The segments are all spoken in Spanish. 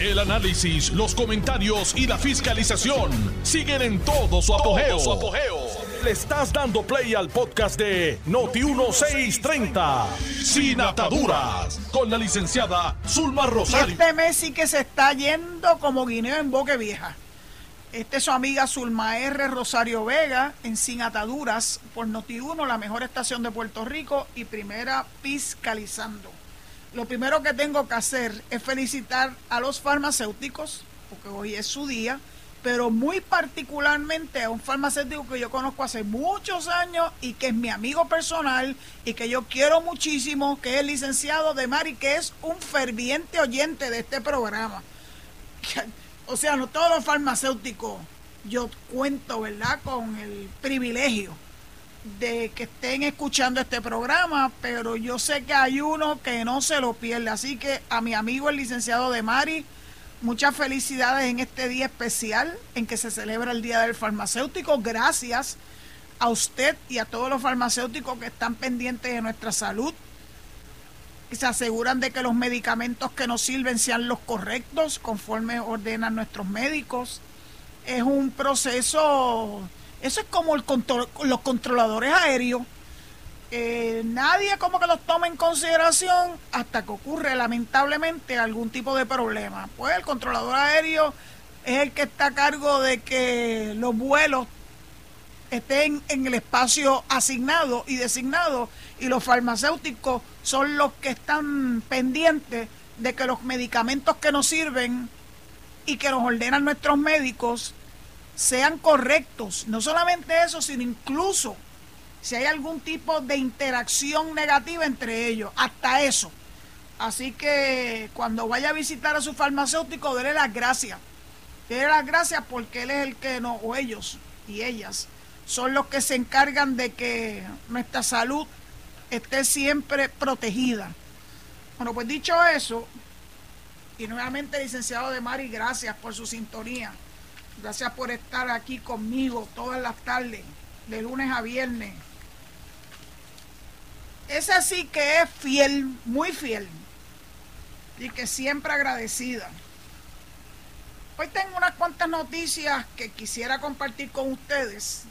El análisis, los comentarios y la fiscalización siguen en todo su apogeo. Le estás dando play al podcast de Noti1630, Sin Ataduras, con la licenciada Zulma Rosario. Este mes sí que se está yendo como guineo en boque vieja. Este es su amiga Zulma R. Rosario Vega en Sin Ataduras por Noti1, la mejor estación de Puerto Rico y primera fiscalizando. Lo primero que tengo que hacer es felicitar a los farmacéuticos, porque hoy es su día, pero muy particularmente a un farmacéutico que yo conozco hace muchos años y que es mi amigo personal y que yo quiero muchísimo, que es el licenciado de Mari, que es un ferviente oyente de este programa. O sea, no todos los farmacéuticos, yo cuento, ¿verdad?, con el privilegio de que estén escuchando este programa, pero yo sé que hay uno que no se lo pierde. Así que a mi amigo el licenciado de Mari, muchas felicidades en este día especial en que se celebra el Día del Farmacéutico. Gracias a usted y a todos los farmacéuticos que están pendientes de nuestra salud y se aseguran de que los medicamentos que nos sirven sean los correctos conforme ordenan nuestros médicos. Es un proceso, eso es como los controladores aéreos. Eh, nadie como que los toma en consideración hasta que ocurre lamentablemente algún tipo de problema. Pues el controlador aéreo es el que está a cargo de que los vuelos estén en el espacio asignado y designado y los farmacéuticos son los que están pendientes de que los medicamentos que nos sirven y que nos ordenan nuestros médicos sean correctos. No solamente eso, sino incluso si hay algún tipo de interacción negativa entre ellos, hasta eso. Así que cuando vaya a visitar a su farmacéutico, déle las gracias. Dele las gracias porque él es el que no, o ellos y ellas, son los que se encargan de que nuestra salud esté siempre protegida. Bueno, pues dicho eso, y nuevamente licenciado de Mari, gracias por su sintonía. Gracias por estar aquí conmigo todas las tardes, de lunes a viernes. Es así que es fiel, muy fiel, y que siempre agradecida. Hoy tengo unas cuantas noticias que quisiera compartir con ustedes.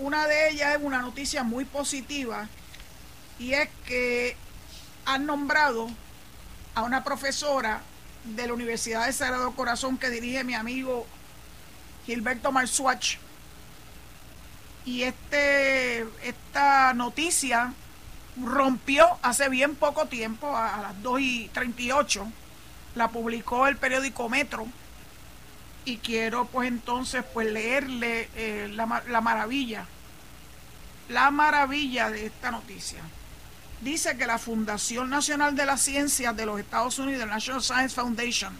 Una de ellas es una noticia muy positiva y es que han nombrado a una profesora de la Universidad de Sagrado Corazón que dirige mi amigo Gilberto Marsuach. Y este, esta noticia rompió hace bien poco tiempo, a, las 2 y 38, la publicó el periódico Metro. Y quiero pues entonces pues leerle eh, la, la maravilla, la maravilla de esta noticia dice que la Fundación Nacional de las Ciencias de los Estados Unidos, National Science Foundation,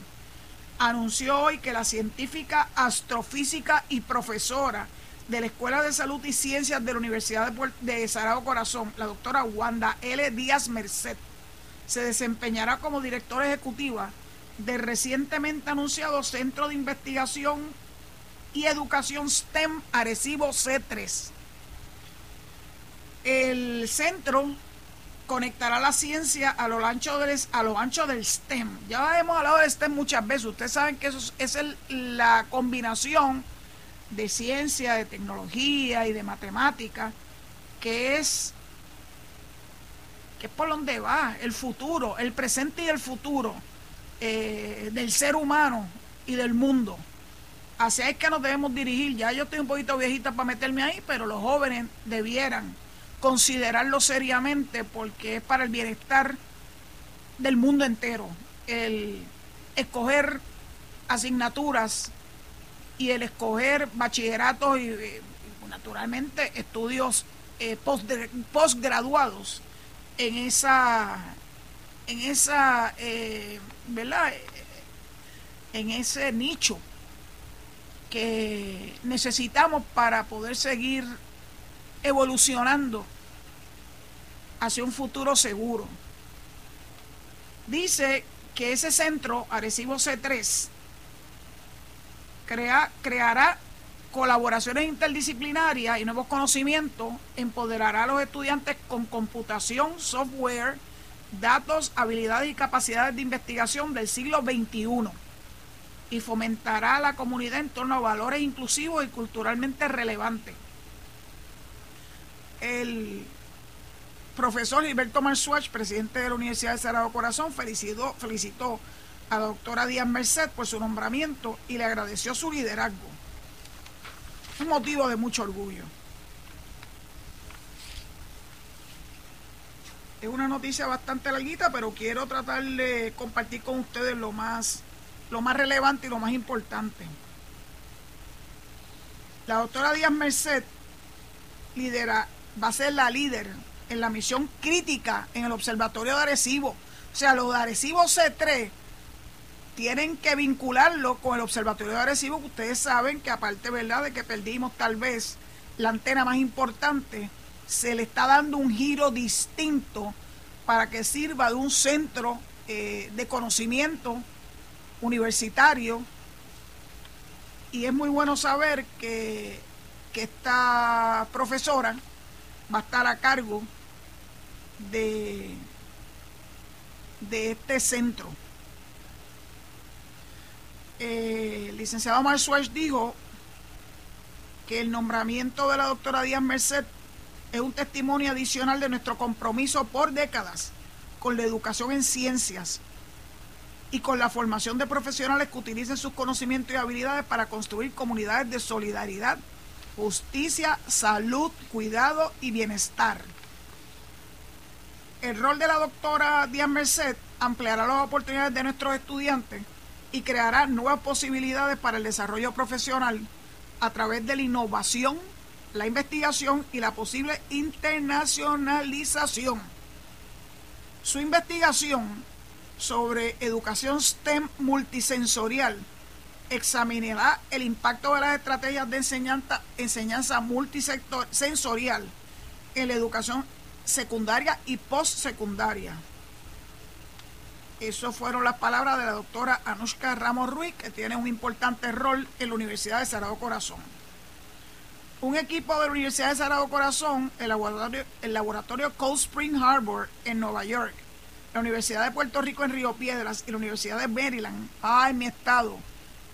anunció hoy que la científica astrofísica y profesora de la Escuela de Salud y Ciencias de la Universidad de, de Corazón, la doctora Wanda L. Díaz Merced, se desempeñará como directora ejecutiva del recientemente anunciado Centro de Investigación y Educación STEM Arecibo C3. El centro conectará la ciencia a lo ancho del, a lo ancho del STEM. Ya hemos hablado del STEM muchas veces. Ustedes saben que eso es, la combinación de ciencia, de tecnología y de matemática, que es, que es por donde va el futuro, el presente y el futuro eh, del ser humano y del mundo. Hacia es que nos debemos dirigir. Ya yo estoy un poquito viejita para meterme ahí, pero los jóvenes debieran considerarlo seriamente porque es para el bienestar del mundo entero. El escoger asignaturas y el escoger bachilleratos y, naturalmente estudios eh, postgraduados en esa en esa eh, ¿verdad? en ese nicho que necesitamos para poder seguir evolucionando hacia un futuro seguro. Dice que ese centro, Arecibo C3, crea, creará colaboraciones interdisciplinarias y nuevos conocimientos, empoderará a los estudiantes con computación, software, datos, habilidades y capacidades de investigación del siglo XXI y fomentará a la comunidad en torno a valores inclusivos y culturalmente relevantes. El profesor Gilberto Marsuach, presidente de la Universidad de Sagrado Corazón, felicitó, felicitó a la doctora Díaz Merced por su nombramiento y le agradeció su liderazgo. Un motivo de mucho orgullo. Es una noticia bastante larguita, pero quiero tratar de compartir con ustedes lo más, lo más relevante y lo más importante. La doctora Díaz Merced lidera, va a ser la líder en la misión crítica en el Observatorio de Arecibo. O sea, los de Arecibo C3 tienen que vincularlo con el Observatorio de Arecibo, que ustedes saben que aparte, ¿verdad?, de que perdimos tal vez la antena más importante, se le está dando un giro distinto para que sirva de un centro eh, de conocimiento universitario. Y es muy bueno saber que, que esta profesora va a estar a cargo de, de este centro. Eh, el licenciado Marsuach dijo que el nombramiento de la doctora Díaz Merced es un testimonio adicional de nuestro compromiso por décadas con la educación en ciencias y con la formación de profesionales que utilicen sus conocimientos y habilidades para construir comunidades de solidaridad, justicia, salud, cuidado y bienestar. El rol de la doctora Díaz Merced ampliará las oportunidades de nuestros estudiantes y creará nuevas posibilidades para el desarrollo profesional a través de la innovación, la investigación y la posible internacionalización. Su investigación sobre educación STEM multisensorial examinará el impacto de las estrategias de enseñanza, enseñanza multisensorial en la educación secundaria y postsecundaria. Esas fueron las palabras de la doctora Anushka Ramos Ruiz, que tiene un importante rol en la Universidad de Sagrado Corazón. Un equipo de la Universidad de Sagrado Corazón, el laboratorio, el laboratorio Cold Spring Harbor en Nueva York, la Universidad de Puerto Rico en Río Piedras y la Universidad de Maryland, ah, en mi estado,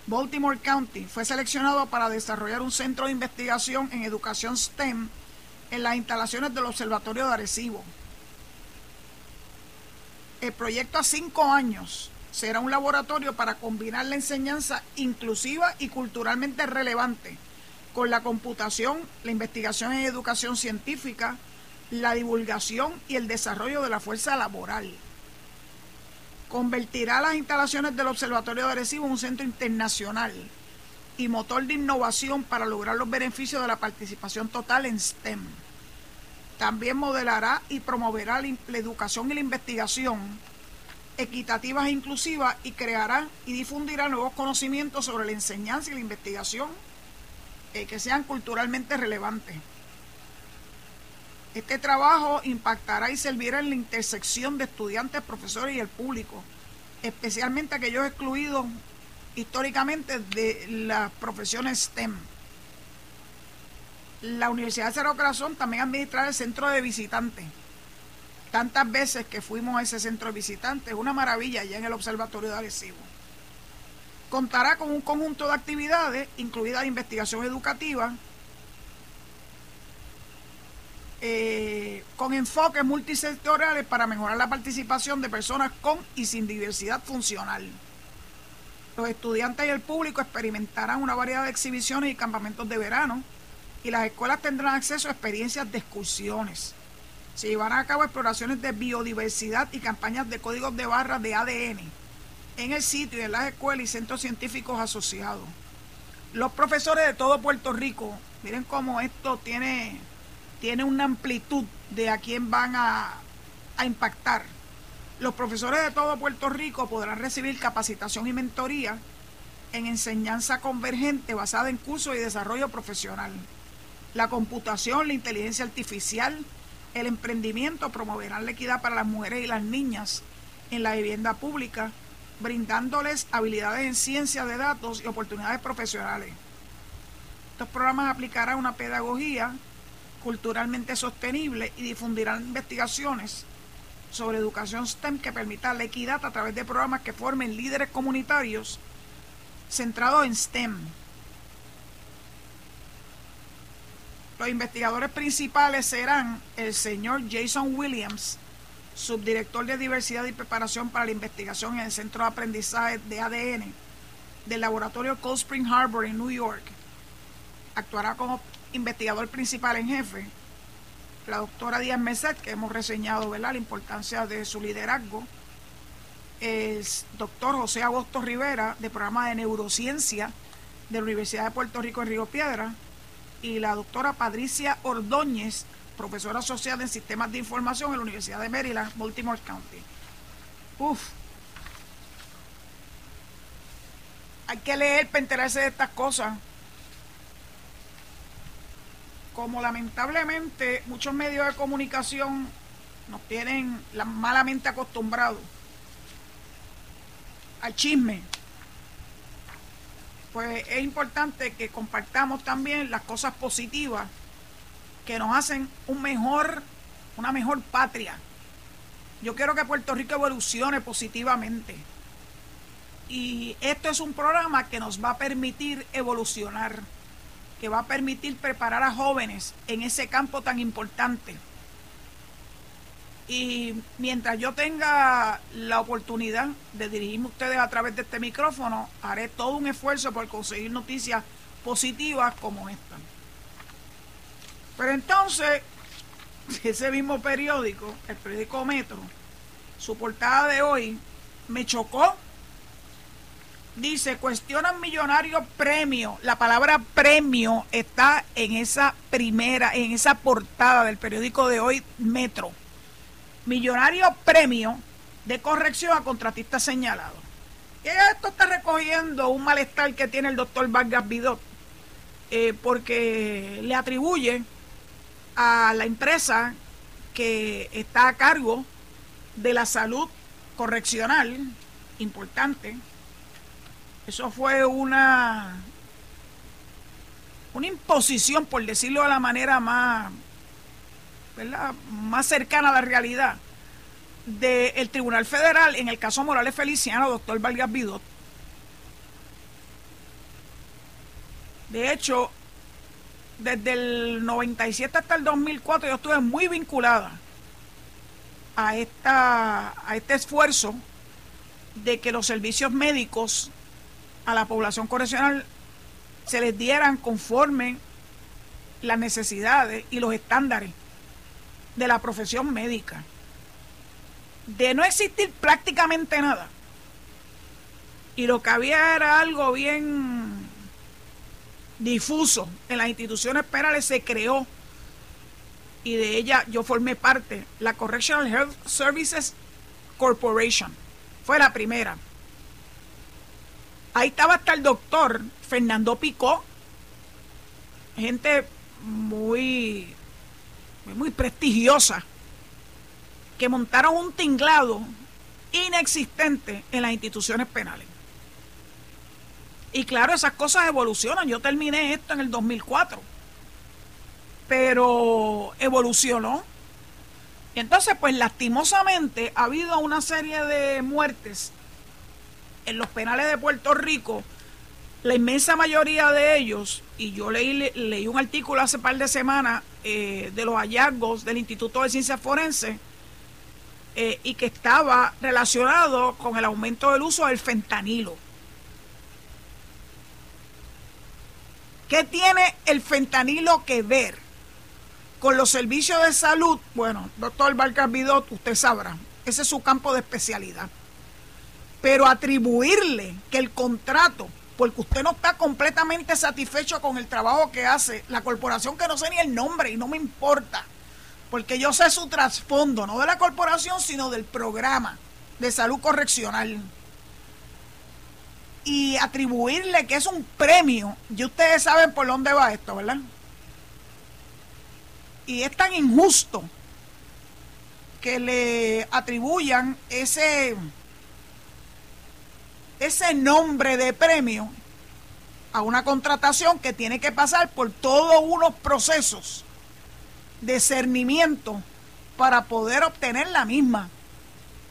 Baltimore County, fue seleccionado para desarrollar un centro de investigación en educación STEM en las instalaciones del Observatorio de Arecibo. El proyecto a cinco años será un laboratorio para combinar la enseñanza inclusiva y culturalmente relevante con la computación, la investigación en educación científica, la divulgación y el desarrollo de la fuerza laboral. Convertirá las instalaciones del Observatorio de Arecibo en un centro internacional y motor de innovación para lograr los beneficios de la participación total en STEM. También modelará y promoverá la educación y la investigación equitativas e inclusivas y creará y difundirá nuevos conocimientos sobre la enseñanza y la investigación eh, que sean culturalmente relevantes. Este trabajo impactará y servirá en la intersección de estudiantes, profesores y el público, especialmente aquellos excluidos históricamente de las profesiones STEM. La Universidad de Cerro Corazón también administra el centro de visitantes. Tantas veces que fuimos a ese centro de visitantes, una maravilla allá en el Observatorio de Arecibo. Contará con un conjunto de actividades, incluida investigación educativa, eh, con enfoques multisectoriales para mejorar la participación de personas con y sin diversidad funcional. Los estudiantes y el público experimentarán una variedad de exhibiciones y campamentos de verano y las escuelas tendrán acceso a experiencias de excursiones. Se llevarán a cabo exploraciones de biodiversidad y campañas de códigos de barras de ADN en el sitio y en las escuelas y centros científicos asociados. Los profesores de todo Puerto Rico, miren cómo esto tiene, tiene una amplitud de a quién van a, a impactar. Los profesores de todo Puerto Rico podrán recibir capacitación y mentoría en enseñanza convergente basada en cursos y desarrollo profesional. La computación, la inteligencia artificial, el emprendimiento promoverán la equidad para las mujeres y las niñas en la vivienda pública, brindándoles habilidades en ciencia de datos y oportunidades profesionales. Estos programas aplicarán una pedagogía culturalmente sostenible y difundirán investigaciones sobre educación STEM que permita la equidad a través de programas que formen líderes comunitarios centrados en STEM. Los investigadores principales serán el señor Jason Williams, subdirector de diversidad y preparación para la investigación en el Centro de Aprendizaje de ADN del laboratorio Cold Spring Harbor en New York. Actuará como investigador principal en jefe la doctora Díaz Meset, que hemos reseñado ¿verdad? la importancia de su liderazgo, el doctor José Agosto Rivera, del programa de neurociencia de la Universidad de Puerto Rico en Río Piedra, y la doctora Patricia Ordóñez, profesora asociada en sistemas de información en la Universidad de Maryland, Baltimore County. Uf. Hay que leer para enterarse de estas cosas como lamentablemente muchos medios de comunicación nos tienen malamente acostumbrados al chisme, pues es importante que compartamos también las cosas positivas que nos hacen un mejor, una mejor patria. Yo quiero que Puerto Rico evolucione positivamente. Y esto es un programa que nos va a permitir evolucionar va a permitir preparar a jóvenes en ese campo tan importante. Y mientras yo tenga la oportunidad de dirigirme a ustedes a través de este micrófono, haré todo un esfuerzo por conseguir noticias positivas como esta. Pero entonces, ese mismo periódico, el periódico Metro, su portada de hoy me chocó dice, cuestionan millonario premio. La palabra premio está en esa primera, en esa portada del periódico de hoy, Metro. Millonario premio de corrección a contratistas señalados. Esto está recogiendo un malestar que tiene el doctor Vargas Vidot, eh, porque le atribuye a la empresa que está a cargo de la salud correccional, importante, eso fue una, una imposición, por decirlo de la manera más, más cercana a la realidad, del Tribunal Federal en el caso Morales Feliciano, doctor Vargas Vidot. De hecho, desde el 97 hasta el 2004 yo estuve muy vinculada a, esta, a este esfuerzo de que los servicios médicos a la población correccional se les dieran conforme las necesidades y los estándares de la profesión médica. De no existir prácticamente nada. Y lo que había era algo bien difuso en las instituciones penales, se creó y de ella yo formé parte, la Correctional Health Services Corporation. Fue la primera. Ahí estaba hasta el doctor Fernando Picó, gente muy, muy prestigiosa, que montaron un tinglado inexistente en las instituciones penales. Y claro, esas cosas evolucionan. Yo terminé esto en el 2004, pero evolucionó. Y entonces, pues lastimosamente ha habido una serie de muertes en los penales de Puerto Rico, la inmensa mayoría de ellos, y yo leí, leí un artículo hace par de semanas eh, de los hallazgos del Instituto de Ciencias Forenses, eh, y que estaba relacionado con el aumento del uso del fentanilo. ¿Qué tiene el fentanilo que ver con los servicios de salud? Bueno, doctor Barca Vidot, usted sabrá, ese es su campo de especialidad. Pero atribuirle que el contrato, porque usted no está completamente satisfecho con el trabajo que hace la corporación, que no sé ni el nombre y no me importa, porque yo sé su trasfondo, no de la corporación, sino del programa de salud correccional. Y atribuirle que es un premio, y ustedes saben por dónde va esto, ¿verdad? Y es tan injusto que le atribuyan ese ese nombre de premio a una contratación que tiene que pasar por todos unos procesos de cernimiento para poder obtener la misma.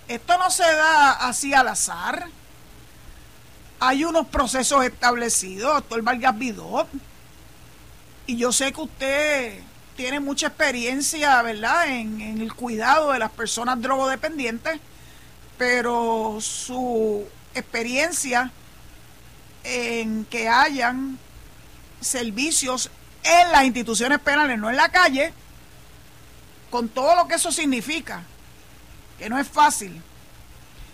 Esto no se da así al azar. Hay unos procesos establecidos, doctor Vargas Vidot. Y yo sé que usted tiene mucha experiencia, ¿verdad?, en, en el cuidado de las personas drogodependientes, pero su experiencia en que hayan servicios en las instituciones penales, no en la calle, con todo lo que eso significa, que no es fácil.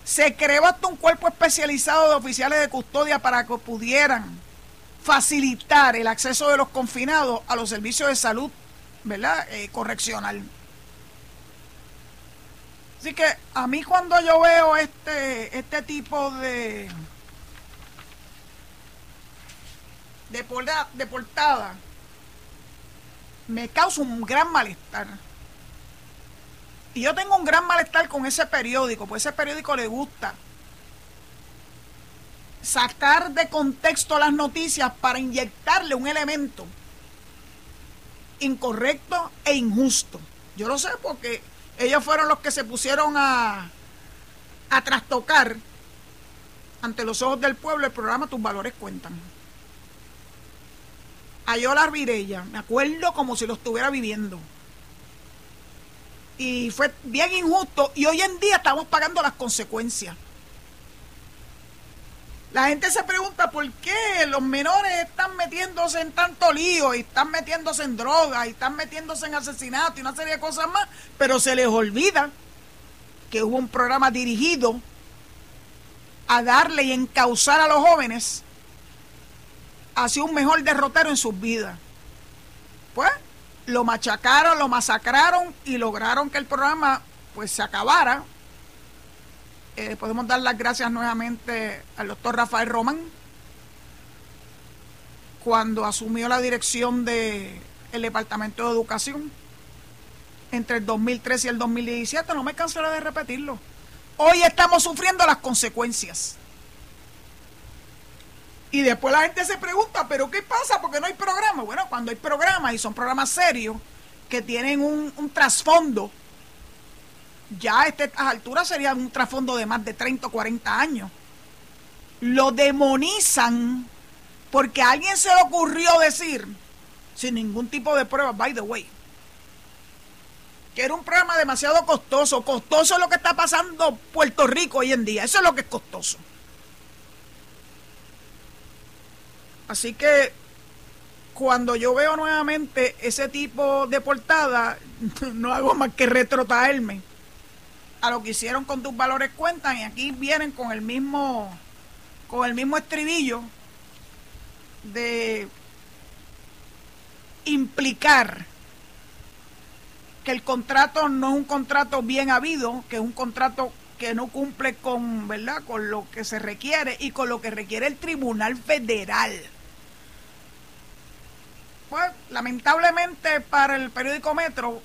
Se creó hasta un cuerpo especializado de oficiales de custodia para que pudieran facilitar el acceso de los confinados a los servicios de salud, ¿verdad? Eh, correccional. Así que a mí cuando yo veo este, este tipo de, de, de portada, me causa un gran malestar. Y yo tengo un gran malestar con ese periódico, pues ese periódico le gusta sacar de contexto las noticias para inyectarle un elemento incorrecto e injusto. Yo lo sé porque ellos fueron los que se pusieron a, a trastocar ante los ojos del pueblo el programa Tus Valores Cuentan. Ayola Virella, me acuerdo como si lo estuviera viviendo. Y fue bien injusto y hoy en día estamos pagando las consecuencias. La gente se pregunta por qué los menores están metiéndose en tanto lío y están metiéndose en drogas y están metiéndose en asesinato y una serie de cosas más, pero se les olvida que hubo un programa dirigido a darle y encauzar a los jóvenes hacia un mejor derrotero en sus vidas. Pues lo machacaron, lo masacraron y lograron que el programa pues se acabara eh, podemos dar las gracias nuevamente al doctor Rafael Román, cuando asumió la dirección del el Departamento de Educación entre el 2013 y el 2017. No me cansaré de repetirlo. Hoy estamos sufriendo las consecuencias. Y después la gente se pregunta, ¿pero qué pasa? Porque no hay programa. Bueno, cuando hay programas y son programas serios que tienen un, un trasfondo ya a estas alturas sería un trasfondo de más de 30 o 40 años. Lo demonizan porque a alguien se le ocurrió decir, sin ningún tipo de prueba, by the way, que era un programa demasiado costoso. Costoso es lo que está pasando Puerto Rico hoy en día. Eso es lo que es costoso. Así que cuando yo veo nuevamente ese tipo de portada, no hago más que retrotraerme a lo que hicieron con tus valores cuentan y aquí vienen con el mismo con el mismo estribillo de implicar que el contrato no es un contrato bien habido, que es un contrato que no cumple con, ¿verdad?, con lo que se requiere y con lo que requiere el Tribunal Federal. Pues, lamentablemente para el periódico Metro,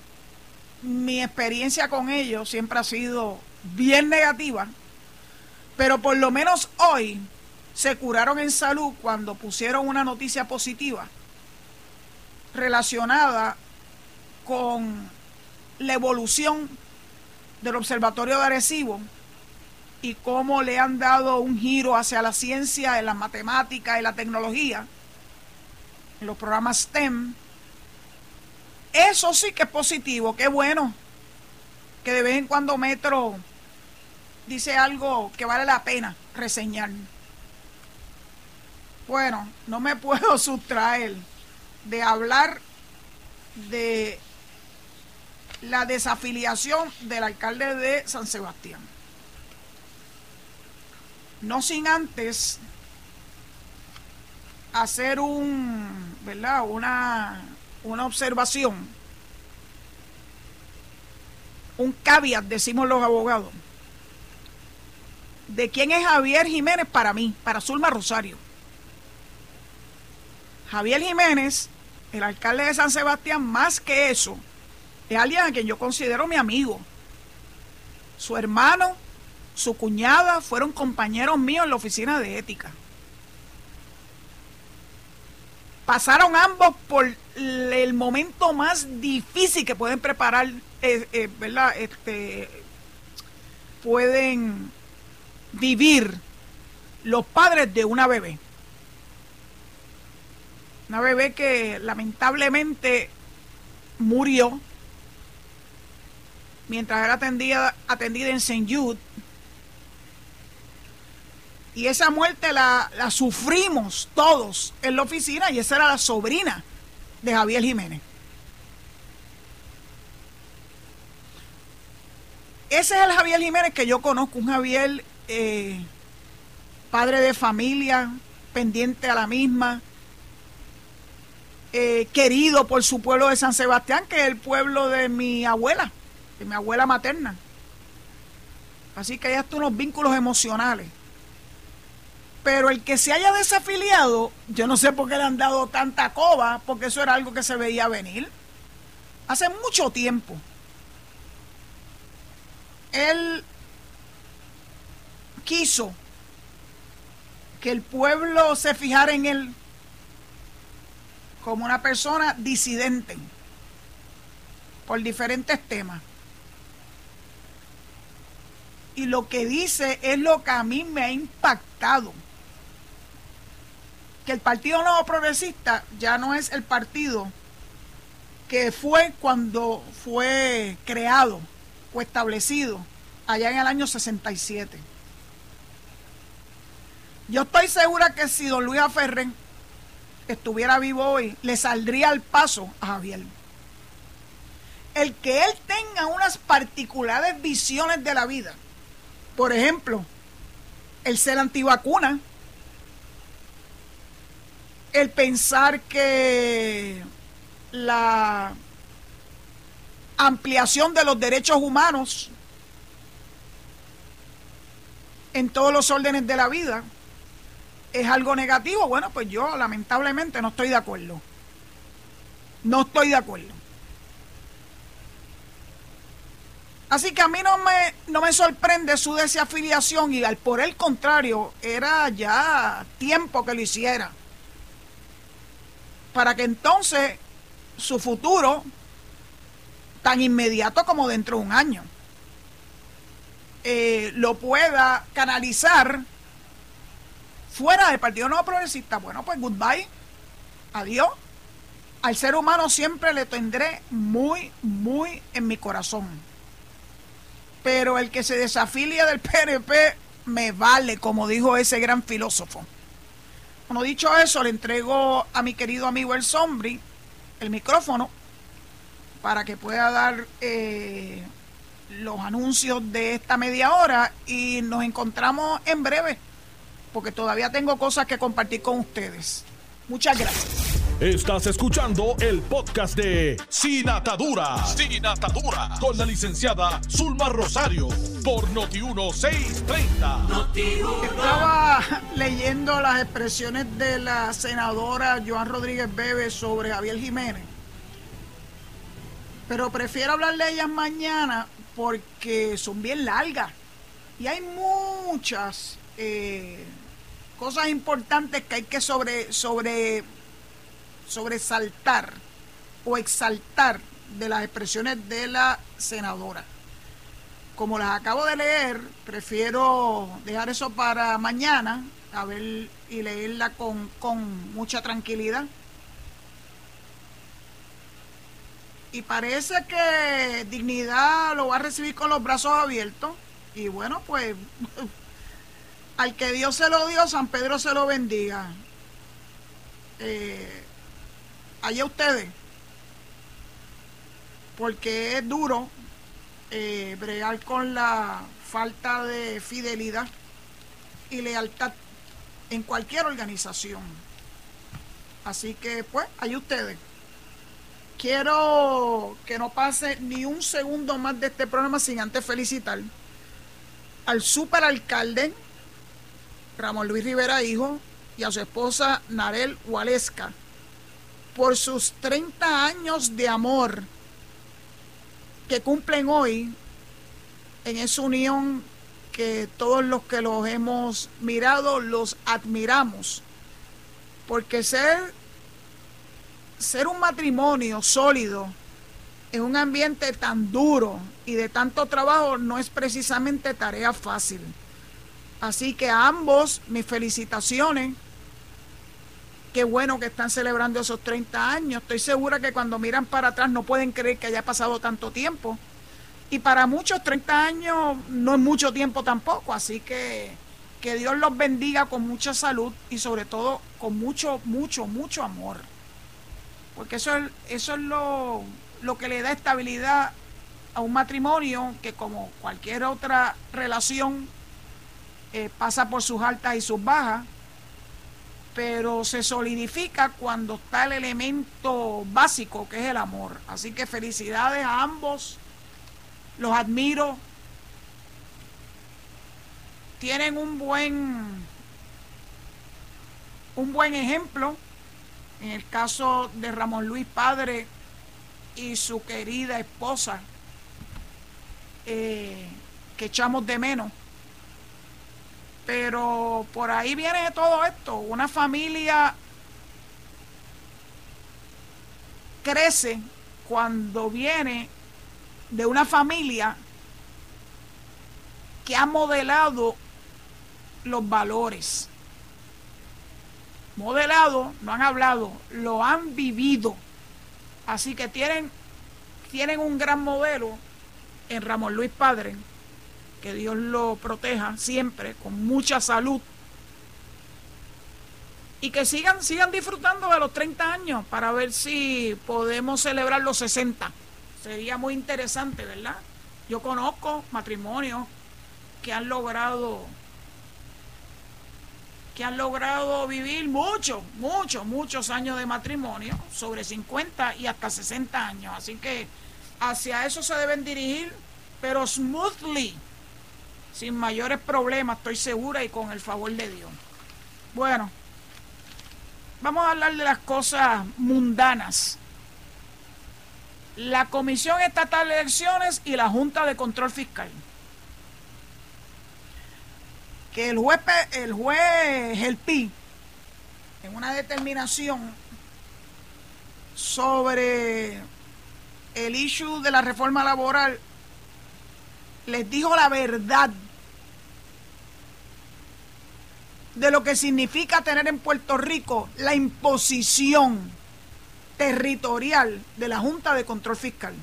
mi experiencia con ellos siempre ha sido bien negativa, pero por lo menos hoy se curaron en salud cuando pusieron una noticia positiva relacionada con la evolución del Observatorio de Arecibo y cómo le han dado un giro hacia la ciencia, en la matemática y la tecnología, en los programas STEM, eso sí que es positivo, qué bueno. Que de vez en cuando Metro dice algo que vale la pena reseñar. Bueno, no me puedo sustraer de hablar de la desafiliación del alcalde de San Sebastián. No sin antes hacer un, ¿verdad? Una una observación, un caveat, decimos los abogados, de quién es Javier Jiménez para mí, para Zulma Rosario. Javier Jiménez, el alcalde de San Sebastián, más que eso, es alguien a quien yo considero mi amigo. Su hermano, su cuñada fueron compañeros míos en la oficina de ética. pasaron ambos por el momento más difícil que pueden preparar, eh, eh, ¿verdad? Este, pueden vivir los padres de una bebé. Una bebé que lamentablemente murió mientras era atendida, en St. Jude. Y esa muerte la, la sufrimos todos en la oficina y esa era la sobrina de Javier Jiménez. Ese es el Javier Jiménez que yo conozco, un Javier eh, padre de familia, pendiente a la misma, eh, querido por su pueblo de San Sebastián, que es el pueblo de mi abuela, de mi abuela materna. Así que hay hasta unos vínculos emocionales. Pero el que se haya desafiliado, yo no sé por qué le han dado tanta coba, porque eso era algo que se veía venir. Hace mucho tiempo. Él quiso que el pueblo se fijara en él como una persona disidente por diferentes temas. Y lo que dice es lo que a mí me ha impactado. Que el Partido Nuevo Progresista ya no es el partido que fue cuando fue creado o establecido allá en el año 67. Yo estoy segura que si don Luis Aferren estuviera vivo hoy, le saldría al paso a Javier. El que él tenga unas particulares visiones de la vida, por ejemplo, el ser antivacuna, el pensar que la ampliación de los derechos humanos en todos los órdenes de la vida es algo negativo, bueno, pues yo lamentablemente no estoy de acuerdo. No estoy de acuerdo. Así que a mí no me, no me sorprende su desafiliación y al, por el contrario, era ya tiempo que lo hiciera. Para que entonces su futuro, tan inmediato como dentro de un año, eh, lo pueda canalizar fuera del Partido Nuevo Progresista, bueno, pues goodbye, adiós. Al ser humano siempre le tendré muy, muy en mi corazón. Pero el que se desafilia del PNP me vale, como dijo ese gran filósofo. Bueno, dicho eso, le entrego a mi querido amigo El Sombri el micrófono para que pueda dar eh, los anuncios de esta media hora y nos encontramos en breve porque todavía tengo cosas que compartir con ustedes. Muchas gracias. Estás escuchando el podcast de Sin Atadura. Sin Atadura. Con la licenciada Zulma Rosario. Por Noti1630. Estaba leyendo las expresiones de la senadora Joan Rodríguez Bebe sobre Javier Jiménez. Pero prefiero hablar de ellas mañana porque son bien largas. Y hay muchas eh, cosas importantes que hay que sobre, sobre, sobresaltar o exaltar de las expresiones de la senadora. Como las acabo de leer, prefiero dejar eso para mañana, a ver y leerla con, con mucha tranquilidad. Y parece que dignidad lo va a recibir con los brazos abiertos. Y bueno, pues al que Dios se lo dio, San Pedro se lo bendiga. Eh, allá ustedes, porque es duro eh, bregar con la falta de fidelidad y lealtad en cualquier organización. Así que, pues, allá ustedes. Quiero que no pase ni un segundo más de este programa sin antes felicitar al superalcalde Ramón Luis Rivera Hijo y a su esposa Narel Hualesca por sus 30 años de amor que cumplen hoy en esa unión que todos los que los hemos mirado los admiramos porque ser ser un matrimonio sólido en un ambiente tan duro y de tanto trabajo no es precisamente tarea fácil. Así que a ambos mis felicitaciones. Qué bueno que están celebrando esos 30 años. Estoy segura que cuando miran para atrás no pueden creer que haya pasado tanto tiempo. Y para muchos 30 años no es mucho tiempo tampoco. Así que que Dios los bendiga con mucha salud y sobre todo con mucho, mucho, mucho amor. Porque eso es, eso es lo, lo que le da estabilidad a un matrimonio que como cualquier otra relación eh, pasa por sus altas y sus bajas, pero se solidifica cuando está el elemento básico que es el amor. Así que felicidades a ambos, los admiro, tienen un buen un buen ejemplo en el caso de Ramón Luis Padre y su querida esposa eh, que echamos de menos. Pero por ahí viene todo esto. Una familia crece cuando viene de una familia que ha modelado los valores. Modelado, no han hablado, lo han vivido. Así que tienen, tienen un gran modelo en Ramón Luis Padre, que Dios lo proteja siempre, con mucha salud. Y que sigan, sigan disfrutando de los 30 años para ver si podemos celebrar los 60. Sería muy interesante, ¿verdad? Yo conozco matrimonios que han logrado que han logrado vivir muchos, muchos, muchos años de matrimonio, sobre 50 y hasta 60 años. Así que hacia eso se deben dirigir, pero smoothly, sin mayores problemas, estoy segura y con el favor de Dios. Bueno, vamos a hablar de las cosas mundanas. La Comisión Estatal de Elecciones y la Junta de Control Fiscal. Que el juez, el juez El en una determinación sobre el issue de la reforma laboral les dijo la verdad de lo que significa tener en Puerto Rico la imposición territorial de la Junta de Control Fiscal.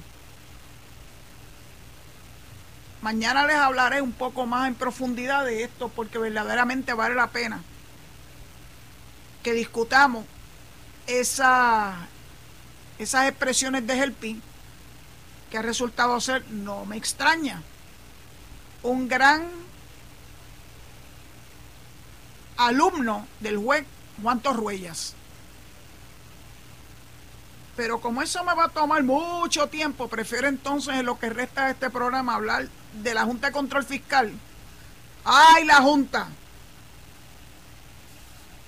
Mañana les hablaré un poco más en profundidad de esto porque verdaderamente vale la pena que discutamos esa, esas expresiones de Gelpi que ha resultado ser, no me extraña, un gran alumno del juez Juan Torruellas. Pero como eso me va a tomar mucho tiempo, prefiero entonces en lo que resta de este programa hablar de la Junta de Control Fiscal. ¡Ay, la Junta!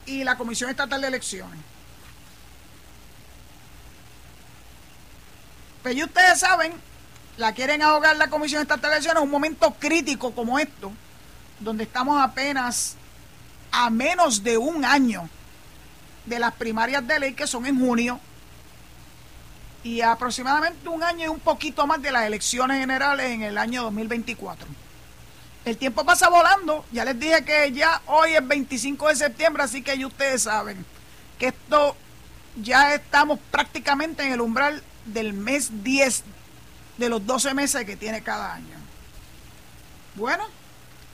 Y la Comisión Estatal de Elecciones. Pero pues ustedes saben, la quieren ahogar la Comisión Estatal de Elecciones en un momento crítico como esto, donde estamos apenas a menos de un año de las primarias de ley que son en junio y aproximadamente un año y un poquito más de las elecciones generales en el año 2024. El tiempo pasa volando, ya les dije que ya hoy es 25 de septiembre, así que ya ustedes saben que esto ya estamos prácticamente en el umbral del mes 10 de los 12 meses que tiene cada año. Bueno,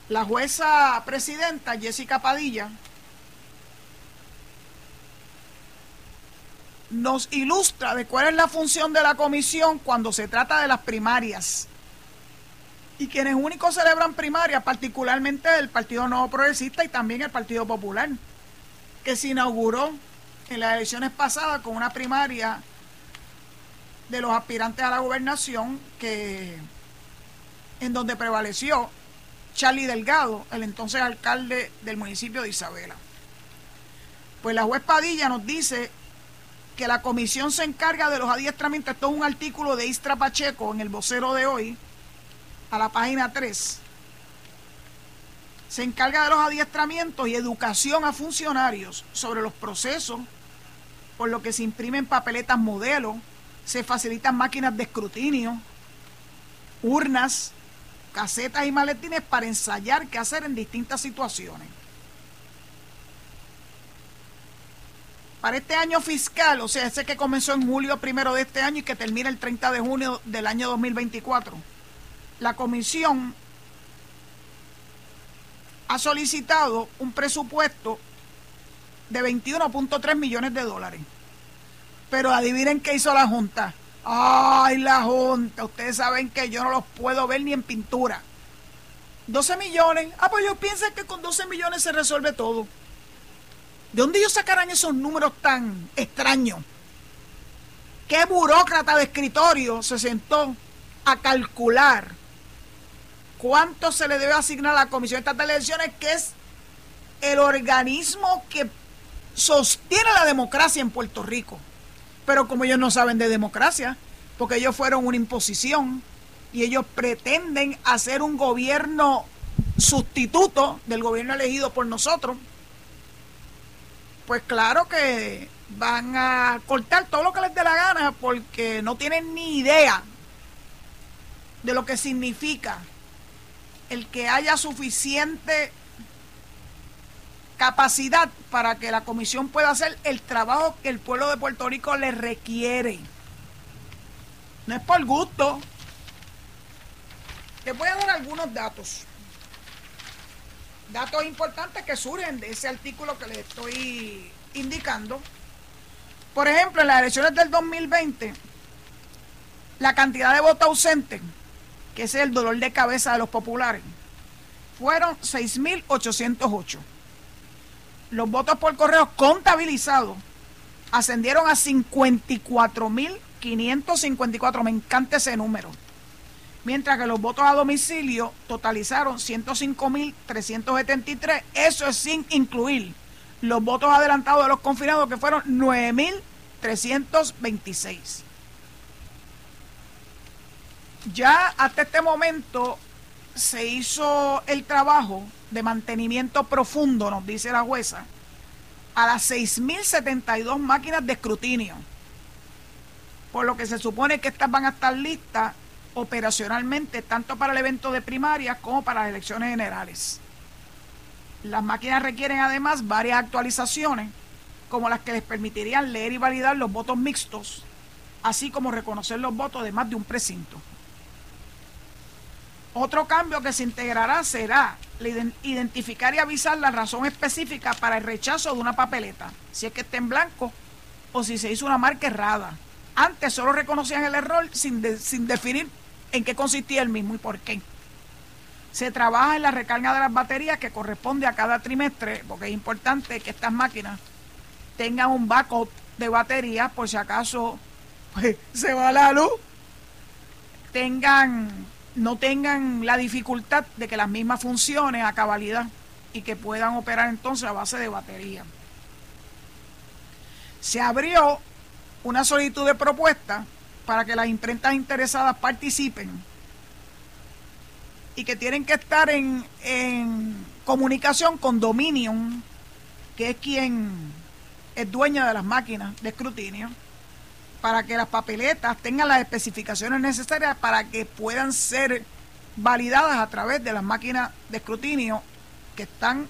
la jueza presidenta Jessica Padilla nos ilustra de cuál es la función de la comisión cuando se trata de las primarias. Y quienes únicos celebran primarias, particularmente el Partido Nuevo Progresista y también el Partido Popular, que se inauguró en las elecciones pasadas con una primaria de los aspirantes a la gobernación que en donde prevaleció Charlie Delgado, el entonces alcalde del municipio de Isabela. Pues la juez Padilla nos dice que la comisión se encarga de los adiestramientos. Esto es un artículo de Istra Pacheco en el vocero de hoy, a la página 3. Se encarga de los adiestramientos y educación a funcionarios sobre los procesos por lo que se imprimen papeletas modelo, se facilitan máquinas de escrutinio, urnas, casetas y maletines para ensayar qué hacer en distintas situaciones. Para este año fiscal, o sea, ese que comenzó en julio primero de este año y que termina el 30 de junio del año 2024, la comisión ha solicitado un presupuesto de 21.3 millones de dólares. Pero adivinen qué hizo la Junta. Ay, la Junta, ustedes saben que yo no los puedo ver ni en pintura. 12 millones. Ah, pues yo pienso que con 12 millones se resuelve todo. ¿De dónde ellos sacarán esos números tan extraños? ¿Qué burócrata de escritorio se sentó a calcular cuánto se le debe asignar a la Comisión Estatal de Elecciones, que es el organismo que sostiene la democracia en Puerto Rico. Pero como ellos no saben de democracia, porque ellos fueron una imposición y ellos pretenden hacer un gobierno sustituto del gobierno elegido por nosotros, pues claro que van a cortar todo lo que les dé la gana porque no tienen ni idea de lo que significa el que haya suficiente capacidad para que la comisión pueda hacer el trabajo que el pueblo de Puerto Rico le requiere. No es por gusto. Les voy a dar algunos datos. Datos importantes que surgen de ese artículo que les estoy indicando. Por ejemplo, en las elecciones del 2020, la cantidad de votos ausentes que es el dolor de cabeza de los populares, fueron 6.808. Los votos por correo contabilizados ascendieron a 54.554. Me encanta ese número. Mientras que los votos a domicilio totalizaron 105.373. Eso es sin incluir los votos adelantados de los confinados que fueron 9.326 ya hasta este momento se hizo el trabajo de mantenimiento profundo, nos dice la jueza, a las 6.072 máquinas de escrutinio. Por lo que se supone que estas van a estar listas operacionalmente tanto para el evento de primarias como para las elecciones generales. Las máquinas requieren además varias actualizaciones, como las que les permitirían leer y validar los votos mixtos, así como reconocer los votos de más de un precinto. Otro cambio que se integrará será identificar y avisar la razón específica para el rechazo de una papeleta, si es que está en blanco o si se hizo una marca errada. Antes solo reconocían el error sin, sin definir en qué consistía el mismo y por qué. Se trabaja en la recarga de las baterías que corresponde a cada trimestre, porque es importante que estas máquinas tengan un backup de batería por si acaso pues, se va la luz. Tengan no tengan la dificultad de que las mismas funcionen a cabalidad y que puedan operar entonces a base de batería. Se abrió una solicitud de propuesta para que las imprentas interesadas participen y que tienen que estar en, en comunicación con Dominion, que es quien es dueña de las máquinas de escrutinio para que las papeletas tengan las especificaciones necesarias para que puedan ser validadas a través de las máquinas de escrutinio que están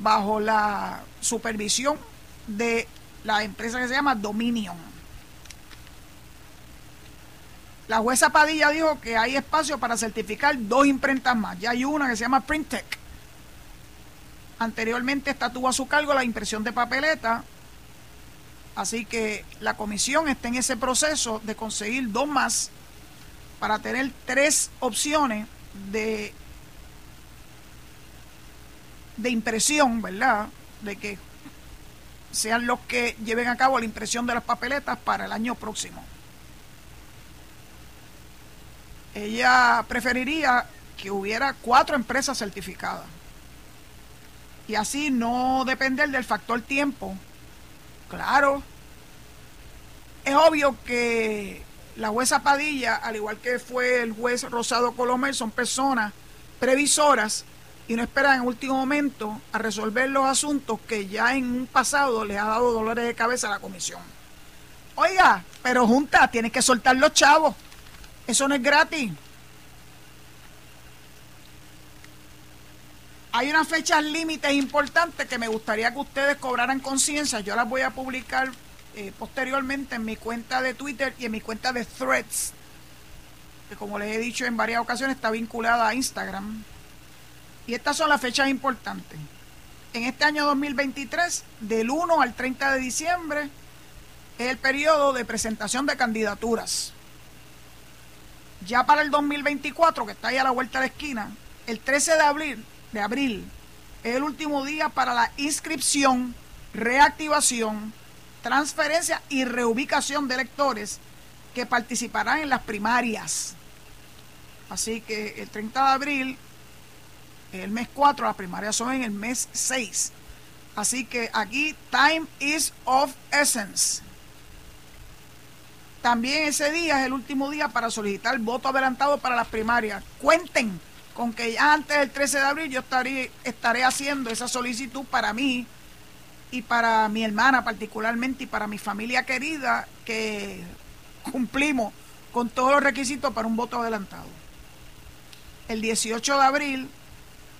bajo la supervisión de la empresa que se llama Dominion. La jueza Padilla dijo que hay espacio para certificar dos imprentas más. Ya hay una que se llama Printec. Anteriormente esta tuvo a su cargo la impresión de papeleta Así que la comisión está en ese proceso de conseguir dos más para tener tres opciones de, de impresión, ¿verdad? De que sean los que lleven a cabo la impresión de las papeletas para el año próximo. Ella preferiría que hubiera cuatro empresas certificadas y así no depender del factor tiempo Claro. Es obvio que la jueza Padilla, al igual que fue el juez Rosado Colomel, son personas previsoras y no esperan en último momento a resolver los asuntos que ya en un pasado les ha dado dolores de cabeza a la comisión. Oiga, pero Junta, tienes que soltar los chavos. Eso no es gratis. Hay unas fechas límites importantes que me gustaría que ustedes cobraran conciencia. Yo las voy a publicar eh, posteriormente en mi cuenta de Twitter y en mi cuenta de Threads, que como les he dicho en varias ocasiones está vinculada a Instagram. Y estas son las fechas importantes. En este año 2023, del 1 al 30 de diciembre, es el periodo de presentación de candidaturas. Ya para el 2024, que está ahí a la vuelta de la esquina, el 13 de abril, de abril es el último día para la inscripción, reactivación, transferencia y reubicación de electores que participarán en las primarias. Así que el 30 de abril, el mes 4, las primarias son en el mes 6. Así que aquí time is of essence. También ese día es el último día para solicitar voto adelantado para las primarias. Cuenten con que ya antes del 13 de abril yo estaré, estaré haciendo esa solicitud para mí y para mi hermana particularmente y para mi familia querida que cumplimos con todos los requisitos para un voto adelantado. El 18 de abril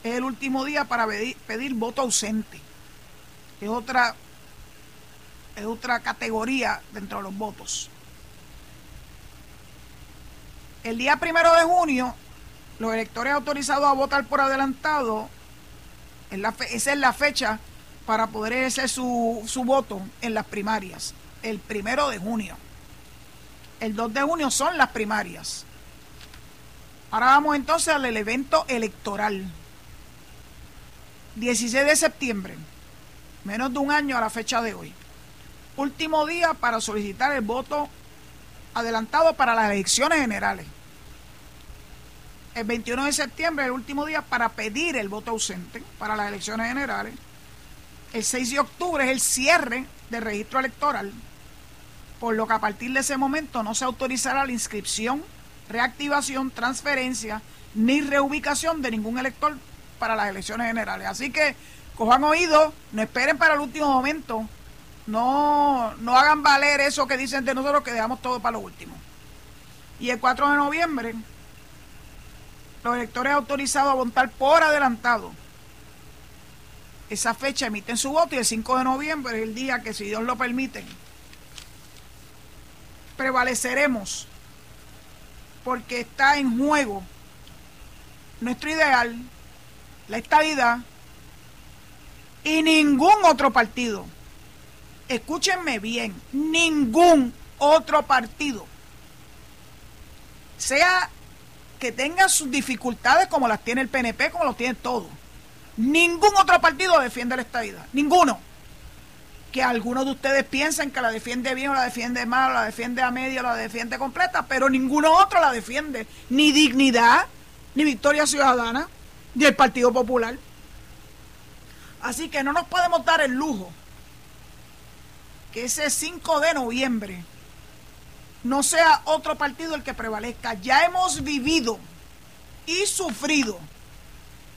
es el último día para pedir, pedir voto ausente. Es otra, es otra categoría dentro de los votos. El día primero de junio los electores autorizados a votar por adelantado, esa es la fecha para poder ejercer su, su voto en las primarias, el primero de junio. El 2 de junio son las primarias. Ahora vamos entonces al evento electoral. 16 de septiembre, menos de un año a la fecha de hoy. Último día para solicitar el voto adelantado para las elecciones generales el 21 de septiembre, el último día para pedir el voto ausente para las elecciones generales. El 6 de octubre es el cierre del registro electoral, por lo que a partir de ese momento no se autorizará la inscripción, reactivación, transferencia ni reubicación de ningún elector para las elecciones generales. Así que cojan oído, no esperen para el último momento, no, no hagan valer eso que dicen de nosotros que dejamos todo para lo último. Y el 4 de noviembre los electores autorizados a votar por adelantado. Esa fecha emiten su voto y el 5 de noviembre es el día que, si Dios lo permite, prevaleceremos porque está en juego nuestro ideal, la estabilidad y ningún otro partido. Escúchenme bien, ningún otro partido, sea que tenga sus dificultades como las tiene el PNP, como lo tiene todo. Ningún otro partido defiende la estadidad, ninguno. Que algunos de ustedes piensen que la defiende bien o la defiende mal, o la defiende a medio o la defiende completa, pero ninguno otro la defiende. Ni dignidad, ni victoria ciudadana, ni el Partido Popular. Así que no nos podemos dar el lujo que ese 5 de noviembre no sea otro partido el que prevalezca. Ya hemos vivido y sufrido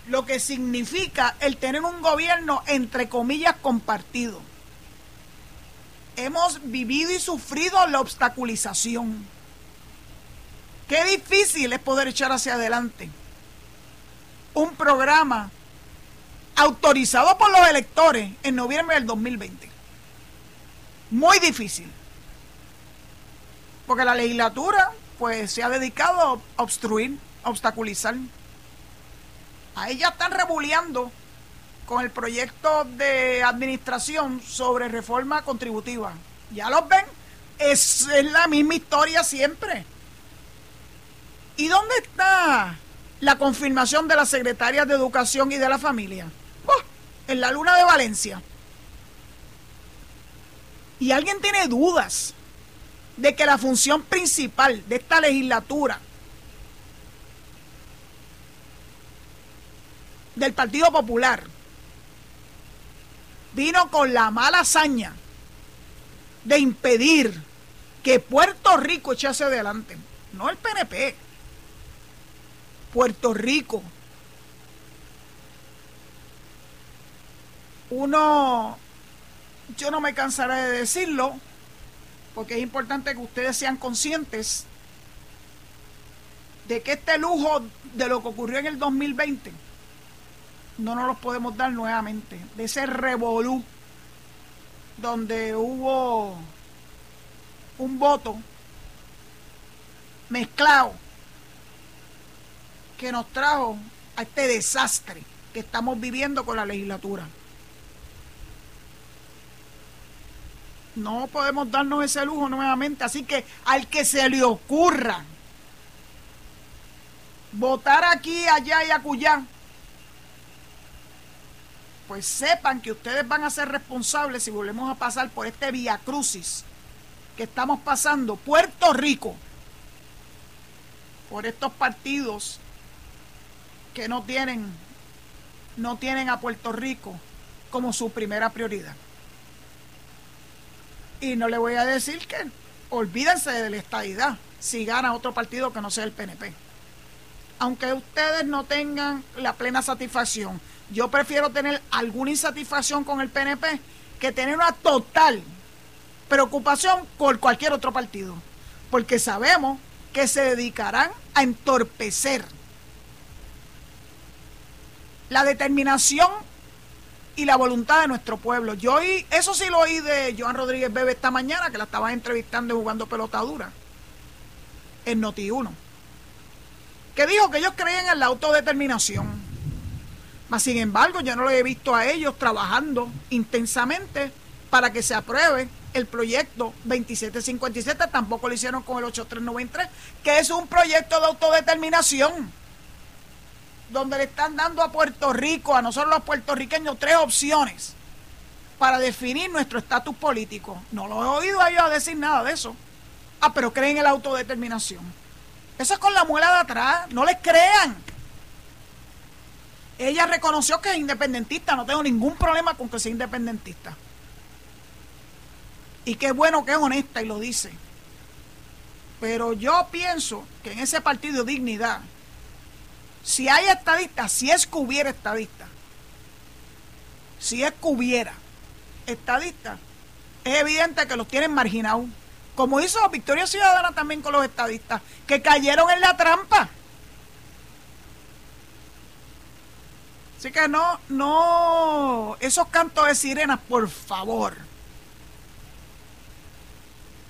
lo que significa el tener un gobierno entre comillas compartido. Hemos vivido y sufrido la obstaculización. Qué difícil es poder echar hacia adelante un programa autorizado por los electores en noviembre del 2020. Muy difícil porque la legislatura pues se ha dedicado a obstruir, a obstaculizar. A ella están rebuleando con el proyecto de administración sobre reforma contributiva. ¿Ya los ven? Es, es la misma historia siempre. ¿Y dónde está la confirmación de las secretarias de Educación y de la Familia? Oh, en la luna de Valencia. Y alguien tiene dudas de que la función principal de esta legislatura del Partido Popular vino con la mala hazaña de impedir que Puerto Rico echase adelante, no el PNP, Puerto Rico. Uno, yo no me cansaré de decirlo, porque es importante que ustedes sean conscientes de que este lujo de lo que ocurrió en el 2020 no nos los podemos dar nuevamente, de ese revolú donde hubo un voto mezclado que nos trajo a este desastre que estamos viviendo con la legislatura. No podemos darnos ese lujo nuevamente, así que al que se le ocurra votar aquí, allá y acullá, pues sepan que ustedes van a ser responsables si volvemos a pasar por este vía crucis que estamos pasando, Puerto Rico, por estos partidos que no tienen, no tienen a Puerto Rico como su primera prioridad. Y no le voy a decir que olvídense de la estadidad si gana otro partido que no sea el PNP aunque ustedes no tengan la plena satisfacción, yo prefiero tener alguna insatisfacción con el PNP que tener una total preocupación por cualquier otro partido, porque sabemos que se dedicarán a entorpecer la determinación y la voluntad de nuestro pueblo. Yo oí, eso sí lo oí de Joan Rodríguez Bebe esta mañana, que la estaban entrevistando y jugando pelotadura en Noti1 que dijo que ellos creían en la autodeterminación. Mas, sin embargo, yo no lo he visto a ellos trabajando intensamente para que se apruebe el proyecto 2757, tampoco lo hicieron con el 8393, que es un proyecto de autodeterminación, donde le están dando a Puerto Rico, a nosotros los puertorriqueños, tres opciones para definir nuestro estatus político. No lo he oído a ellos decir nada de eso. Ah, pero creen en la autodeterminación. Eso es con la muela de atrás. No les crean. Ella reconoció que es independentista. No tengo ningún problema con que sea independentista. Y qué bueno que es honesta y lo dice. Pero yo pienso que en ese partido Dignidad, si hay estadistas, si es que hubiera estadistas, si es que hubiera estadistas, es evidente que los tienen marginados como hizo Victoria Ciudadana también con los estadistas, que cayeron en la trampa. Así que no, no, esos cantos de sirenas, por favor.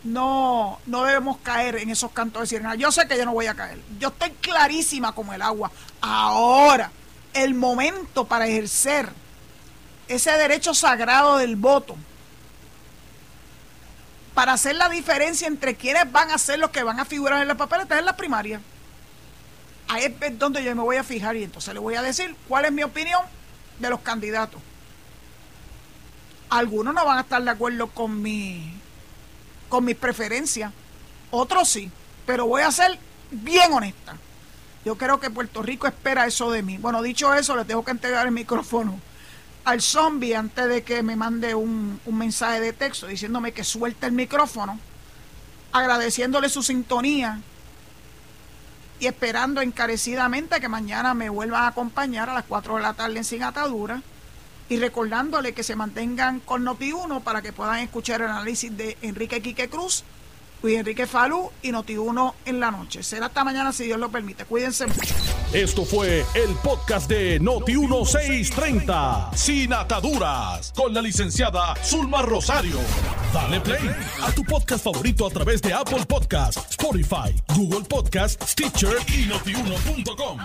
No, no debemos caer en esos cantos de sirenas. Yo sé que yo no voy a caer. Yo estoy clarísima como el agua. Ahora, el momento para ejercer ese derecho sagrado del voto para hacer la diferencia entre quienes van a ser los que van a figurar en los papeles, es en la primaria. Ahí es donde yo me voy a fijar y entonces le voy a decir cuál es mi opinión de los candidatos. Algunos no van a estar de acuerdo con mi con mis preferencias, otros sí, pero voy a ser bien honesta. Yo creo que Puerto Rico espera eso de mí. Bueno, dicho eso, les tengo que entregar el micrófono al zombie antes de que me mande un, mensaje de texto diciéndome que suelte el micrófono, agradeciéndole su sintonía y esperando encarecidamente que mañana me vuelvan a acompañar a las 4 de la tarde en Sin Atadura y recordándole que se mantengan con Noti1 para que puedan escuchar el análisis de Enrique Quique Cruz Luis Enrique Falú y Noti1 en la noche. Será hasta mañana si Dios lo permite. Cuídense mucho. Esto fue el podcast de Noti1 630. Sin ataduras. Con la licenciada Zulma Rosario. Dale play a tu podcast favorito a través de Apple Podcasts, Spotify, Google Podcasts, Stitcher y notiuno.com.